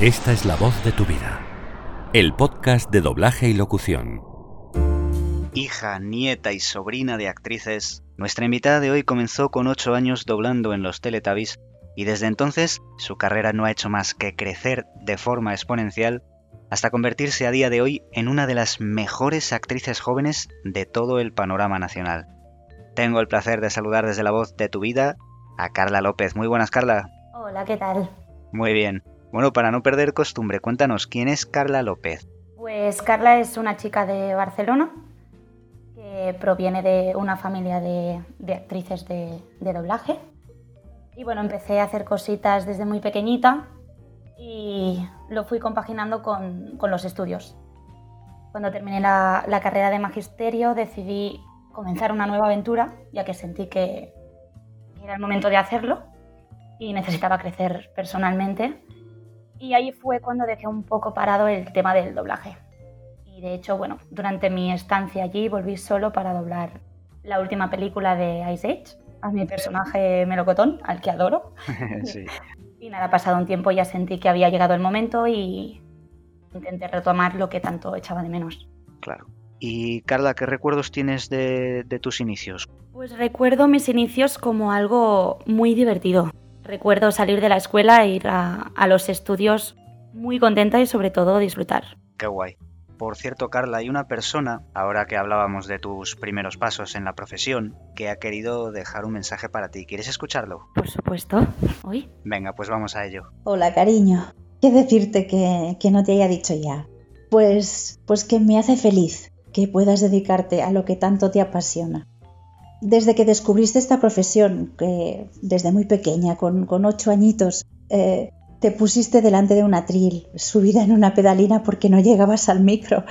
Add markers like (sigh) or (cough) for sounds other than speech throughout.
Esta es la voz de tu vida. El podcast de doblaje y locución. Hija, nieta y sobrina de actrices, nuestra invitada de hoy comenzó con 8 años doblando en los Teletubbies y desde entonces su carrera no ha hecho más que crecer de forma exponencial hasta convertirse a día de hoy en una de las mejores actrices jóvenes de todo el panorama nacional. Tengo el placer de saludar desde la voz de tu vida a Carla López. Muy buenas, Carla. Hola, ¿qué tal? Muy bien. Bueno, para no perder costumbre, cuéntanos, ¿quién es Carla López? Pues Carla es una chica de Barcelona que proviene de una familia de, actrices de, doblaje. Y bueno, empecé a hacer cositas desde muy pequeñita y lo fui compaginando con, los estudios. Cuando terminé la, la, carrera de magisterio decidí comenzar una nueva aventura, ya que sentí que era el momento de hacerlo y necesitaba crecer personalmente y ahí fue cuando dejé un poco parado el tema del doblaje. Y de hecho, bueno, durante mi estancia allí volví solo para doblar la última película de Ice Age, a mi personaje melocotón, al que adoro. (laughs) sí. Y nada, pasado un tiempo ya sentí que había llegado el momento y intenté retomar lo que tanto echaba de menos. Claro. Y Carla, ¿qué recuerdos tienes de, de tus inicios? Pues recuerdo mis inicios como algo muy divertido. Recuerdo salir de la escuela e ir a, los estudios muy contenta y sobre todo disfrutar. Qué guay. Por cierto, Carla, hay una persona, ahora que hablábamos de tus primeros pasos en la profesión, que ha querido dejar un mensaje para ti. ¿Quieres escucharlo? Por supuesto. Hoy. Venga, pues vamos a ello. Hola, cariño. ¿Qué decirte que, que no te haya dicho ya? Pues, pues que me hace feliz que puedas dedicarte a lo que tanto te apasiona desde que descubriste esta profesión, que desde muy pequeña, con, ocho añitos, eh, te pusiste delante de un atril, subida en una pedalina porque no llegabas al micro,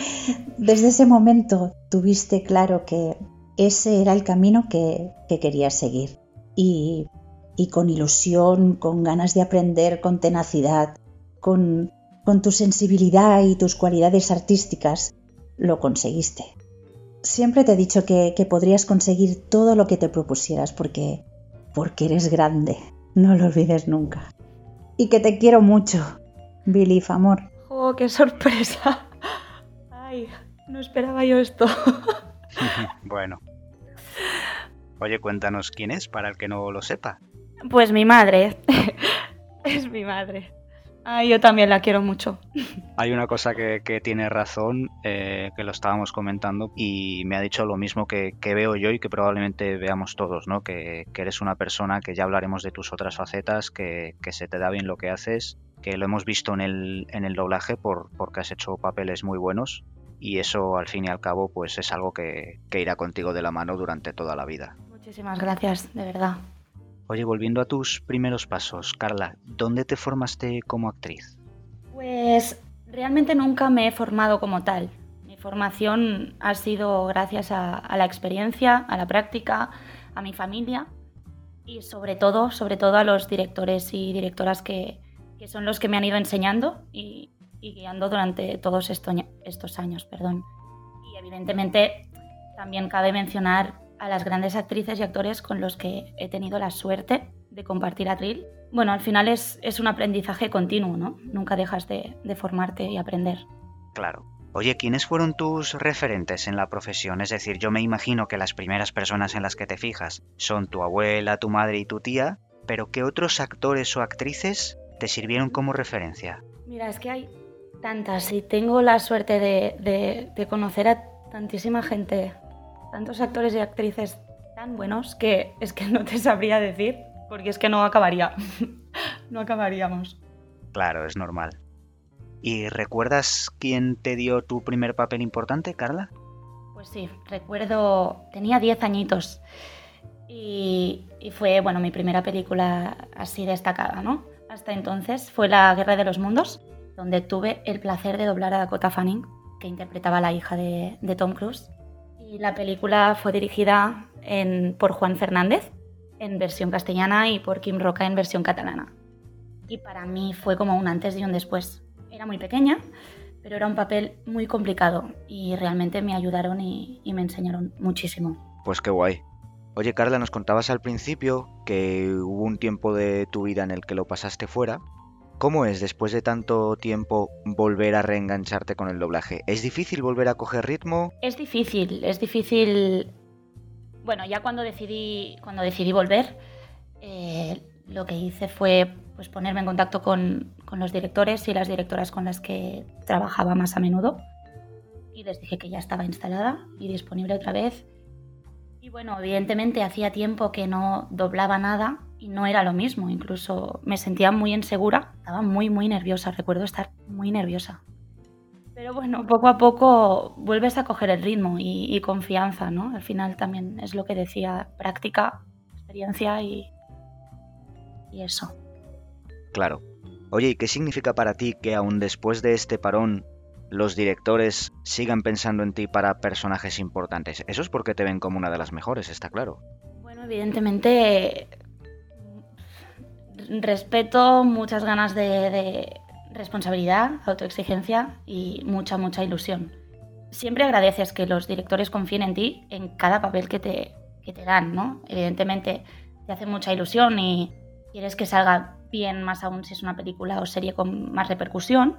desde ese momento tuviste claro que ese era el camino que, querías seguir. Y, con ilusión, con ganas de aprender, con tenacidad, con, con tu sensibilidad y tus cualidades artísticas, lo conseguiste siempre te he dicho que, podrías conseguir todo lo que te propusieras porque, porque eres grande. No lo olvides nunca. Y que te quiero mucho, Billy, amor. ¡Oh, qué sorpresa! Ay, no esperaba yo esto. (laughs) bueno. Oye, cuéntanos quién es para el que no lo sepa. Pues mi madre. (laughs) es mi madre. Ah, yo también la quiero mucho. Hay una cosa que, tiene razón, eh, que lo estábamos comentando, y me ha dicho lo mismo que, veo yo y que probablemente veamos todos, ¿no? Que, eres una persona que ya hablaremos de tus otras facetas, que, se te da bien lo que haces, que lo hemos visto en el, en el doblaje por, porque has hecho papeles muy buenos, y eso al fin y al cabo pues es algo que irá contigo de la mano durante toda la vida. Muchísimas gracias, de verdad. Oye, volviendo a tus primeros pasos, Carla, ¿dónde te formaste como actriz? Pues realmente nunca me he formado como tal. Mi formación ha sido gracias a, la experiencia, a la práctica, a mi familia y sobre todo, sobre todo a los directores y directoras que, son los que me han ido enseñando y, guiando durante todos estos años. Perdón. Y evidentemente también cabe mencionar a las grandes actrices y actores con los que he tenido la suerte de compartir atril. Bueno, al final es, es un aprendizaje continuo, ¿no? Nunca dejas de, de formarte y aprender. Claro. Oye, ¿quiénes fueron tus referentes en la profesión? Es decir, yo me imagino que las primeras personas en las que te fijas son tu abuela, tu madre y tu tía, pero ¿qué otros actores o actrices te sirvieron como referencia? Mira, es que hay tantas y tengo la suerte de, de, de conocer a tantísima gente tantos actores y actrices tan buenos que es que no te sabría decir, porque es que no acabaría. (laughs) no acabaríamos. Claro, es normal. ¿Y recuerdas quién te dio tu primer papel importante, Carla? Pues sí, recuerdo, tenía 10 añitos y, y, fue, bueno, mi primera película así destacada, ¿no? Hasta entonces fue La Guerra de los Mundos, donde tuve el placer de doblar a Dakota Fanning, que interpretaba a la hija de, de Tom Cruise. Y la película fue dirigida por Juan Fernández en versión castellana y por Kim Roca en versión catalana. Y para mí fue como un antes y un después. Era muy pequeña, pero era un papel muy complicado y realmente me ayudaron y, y me enseñaron muchísimo. Pues qué guay. Oye Carla, nos contabas al principio que hubo un tiempo de tu vida en el que lo pasaste fuera ¿Cómo es después de tanto tiempo volver a reengancharte con el doblaje? ¿Es difícil volver a coger ritmo? Es difícil, es difícil. Bueno, ya cuando decidí, cuando decidí volver, eh, lo que hice fue pues, ponerme en contacto con, con los directores y las directoras con las que trabajaba más a menudo. Y les dije que ya estaba instalada y disponible otra vez. Y bueno, evidentemente hacía tiempo que no doblaba nada y no era lo mismo. Incluso me sentía muy insegura, estaba muy, muy nerviosa. Recuerdo estar muy nerviosa. Pero bueno, poco a poco vuelves a coger el ritmo y, confianza, ¿no? Al final también es lo que decía, práctica, experiencia y, y eso. Claro. Oye, ¿y qué significa para ti que aún después de este parón los directores sigan pensando en ti para personajes importantes? Eso es porque te ven como una de las mejores, está claro. Bueno, evidentemente respeto, muchas ganas de, responsabilidad, autoexigencia y mucha, mucha ilusión. Siempre agradeces que los directores confíen en ti en cada papel que te, que te dan, ¿no? Evidentemente te hace mucha ilusión y quieres que salga bien, más aún si es una película o serie con más repercusión,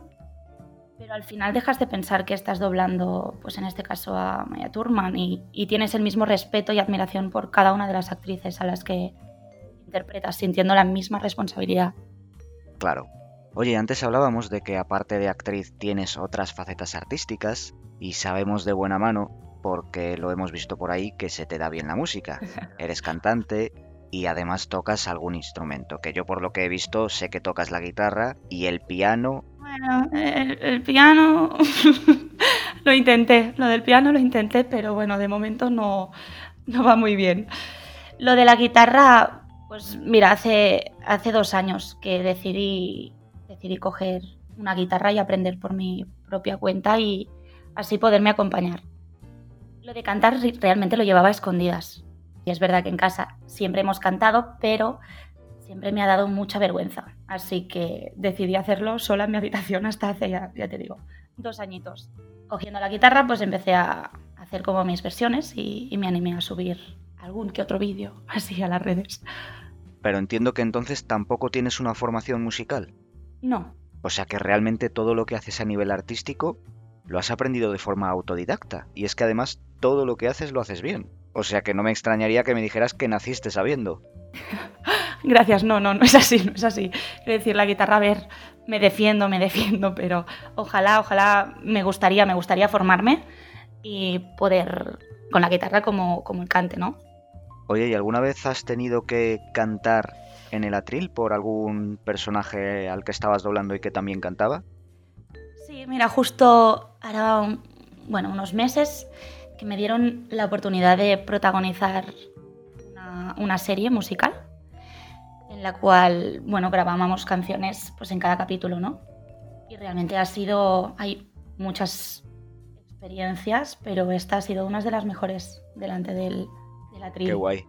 pero al final dejas de pensar que estás doblando, pues en este caso a Maya Turman, y, y, tienes el mismo respeto y admiración por cada una de las actrices a las que interpretas, sintiendo la misma responsabilidad. Claro. Oye, antes hablábamos de que aparte de actriz tienes otras facetas artísticas y sabemos de buena mano, porque lo hemos visto por ahí, que se te da bien la música. (laughs) Eres cantante, y además tocas algún instrumento, que yo por lo que he visto sé que tocas la guitarra y el piano. Bueno, el, piano (laughs) lo intenté, lo del piano lo intenté, pero bueno, de momento no, no va muy bien. Lo de la guitarra, pues mira, hace, hace dos años que decidí, decidí coger una guitarra y aprender por mi propia cuenta y así poderme acompañar. Lo de cantar realmente lo llevaba a escondidas. Y es verdad que en casa siempre hemos cantado, pero siempre me ha dado mucha vergüenza. Así que decidí hacerlo sola en mi habitación hasta hace, ya, te digo, dos añitos. Cogiendo la guitarra, pues empecé a hacer como mis versiones y, me animé a subir algún que otro vídeo (laughs) así a las redes. Pero entiendo que entonces tampoco tienes una formación musical. No. O sea que realmente todo lo que haces a nivel artístico lo has aprendido de forma autodidacta. Y es que además todo lo que haces lo haces bien. O sea que no me extrañaría que me dijeras que naciste sabiendo. (laughs) Gracias, no, no, no es así, no es así. Quiero decir, la guitarra, a ver, me defiendo, me defiendo, pero ojalá, ojalá me gustaría, me gustaría formarme y poder con la guitarra como, como el cante, ¿no? Oye, ¿y alguna vez has tenido que cantar en el atril por algún personaje al que estabas doblando y que también cantaba? Sí, mira, justo ahora, bueno, unos meses que me dieron la oportunidad de protagonizar una, serie musical en la cual, bueno, grabábamos canciones pues en cada capítulo, ¿no? Y realmente ha sido, hay muchas experiencias, pero esta ha sido una de las mejores delante del, de la Qué guay.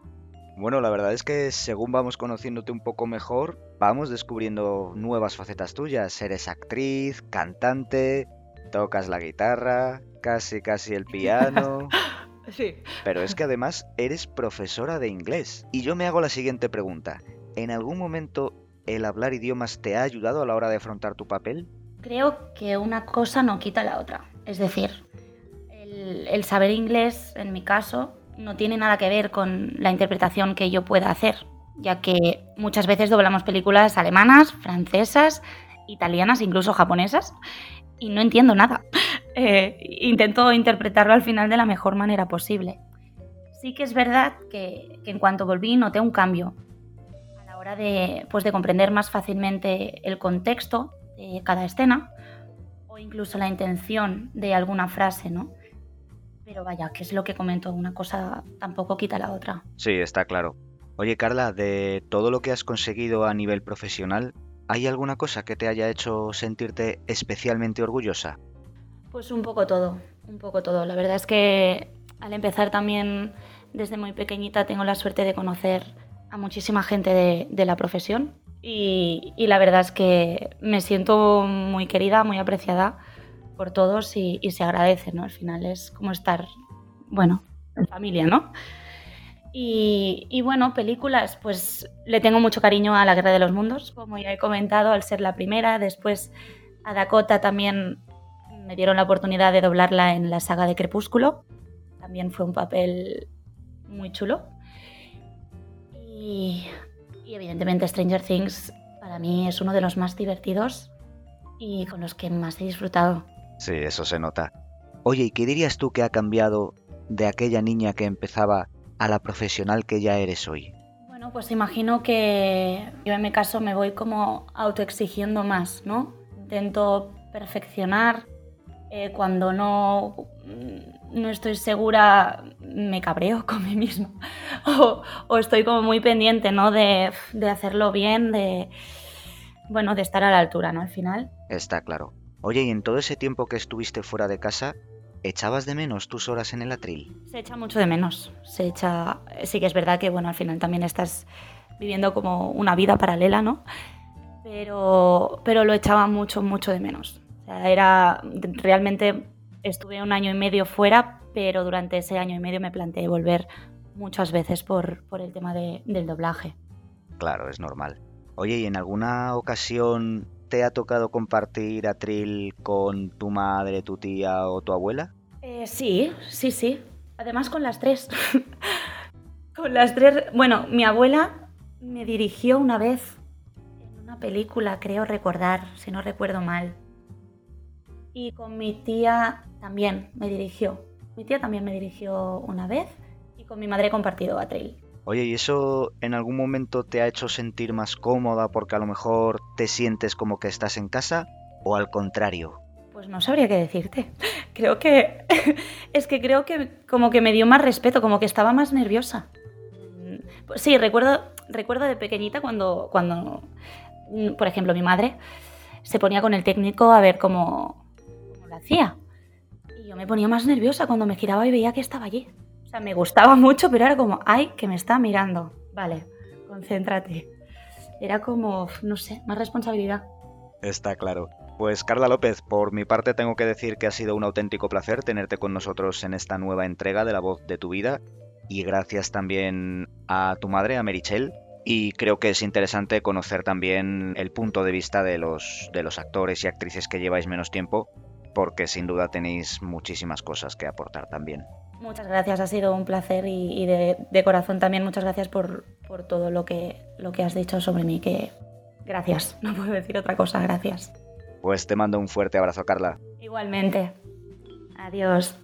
Bueno, la verdad es que según vamos conociéndote un poco mejor, vamos descubriendo nuevas facetas tuyas. Eres actriz, cantante, tocas la guitarra, casi casi el piano. (laughs) sí. Pero es que además eres profesora de inglés. Y yo me hago la siguiente pregunta. ¿En algún momento el hablar idiomas te ha ayudado a la hora de afrontar tu papel? Creo que una cosa no quita la otra. Es decir, el, el saber inglés, en mi caso, no tiene nada que ver con la interpretación que yo pueda hacer, ya que muchas veces doblamos películas alemanas, francesas, italianas, incluso japonesas, y no entiendo nada. (laughs) Eh, intento interpretarlo al final de la mejor manera posible. Sí que es verdad que, en cuanto volví noté un cambio a la hora de, pues, de comprender más fácilmente el contexto de cada escena o incluso la intención de alguna frase, ¿no? Pero vaya, que es lo que comento, una cosa tampoco quita la otra. Sí, está claro. Oye, Carla, de todo lo que has conseguido a nivel profesional, ¿Hay alguna cosa que te haya hecho sentirte especialmente orgullosa? Pues un poco todo, un poco todo. La verdad es que al empezar también desde muy pequeñita tengo la suerte de conocer a muchísima gente de, la profesión y, la verdad es que me siento muy querida, muy apreciada por todos y, se agradece, ¿no? Al final es como estar, bueno, en familia, ¿no? Y, bueno, películas, pues le tengo mucho cariño a La Guerra de los Mundos, como ya he comentado, al ser la primera. Después a Dakota también me dieron la oportunidad de doblarla en la saga de Crepúsculo. También fue un papel muy chulo. Y, evidentemente Stranger Things para mí es uno de los más divertidos y con los que más he disfrutado. Sí, eso se nota. Oye, ¿y qué dirías tú que ha cambiado de aquella niña que empezaba a la profesional que ya eres hoy? Bueno, pues imagino que yo en mi caso me voy como autoexigiendo más, ¿no? Intento perfeccionar. Eh, cuando no, no estoy segura, me cabreo (laughs) con mí mismo. o, estoy como muy pendiente, ¿no? De, de hacerlo bien, de, bueno, de estar a la altura, ¿no? Al final. Está claro. Oye, y en todo ese tiempo que estuviste fuera de casa, ¿echabas de menos tus horas en el atril? Se echa mucho de menos. Se echa. Sí que es verdad que, bueno, al final también estás viviendo como una vida paralela, ¿no? Pero, pero lo echaba mucho, mucho de menos. O sea, era. Realmente estuve un año y medio fuera, pero durante ese año y medio me planteé volver muchas veces por, por el tema del doblaje. Claro, es normal. Oye, ¿y en alguna ocasión te ha tocado compartir atril con tu madre, tu tía o tu abuela? Eh, sí, sí, sí. Además con las tres. (laughs) con las tres. Bueno, mi abuela me dirigió una vez en una película, creo recordar, si no recuerdo mal. Y con mi tía también me dirigió. Mi tía también me dirigió una vez y con mi madre he compartido atril. Oye, ¿y eso en algún momento te ha hecho sentir más cómoda porque a lo mejor te sientes como que estás en casa o al contrario? Pues no sabría qué decirte. (laughs) Creo que (laughs) es que creo que como que me dio más respeto, como que estaba más nerviosa. Pues sí, recuerdo recuerdo de pequeñita cuando cuando por ejemplo, mi madre se ponía con el técnico a ver cómo, cómo lo hacía. Y yo me ponía más nerviosa cuando me giraba y veía que estaba allí. O sea, me gustaba (laughs) mucho, pero era como, ay, que me está mirando. Vale, concéntrate. Era como, no sé, más responsabilidad. Está claro. Pues Carla López, por mi parte tengo que decir que ha sido un auténtico placer tenerte con nosotros en esta nueva entrega de La Voz de tu Vida y gracias también a tu madre, a Merichel. Y creo que es interesante conocer también el punto de vista de los, de los actores y actrices que lleváis menos tiempo, porque sin duda tenéis muchísimas cosas que aportar también. Muchas gracias, ha sido un placer y, de, corazón también muchas gracias por, por, todo lo que, lo que has dicho sobre mí, que gracias, (laughs) no puedo decir otra cosa, gracias. Pues te mando un fuerte abrazo, Carla. Igualmente. Adiós.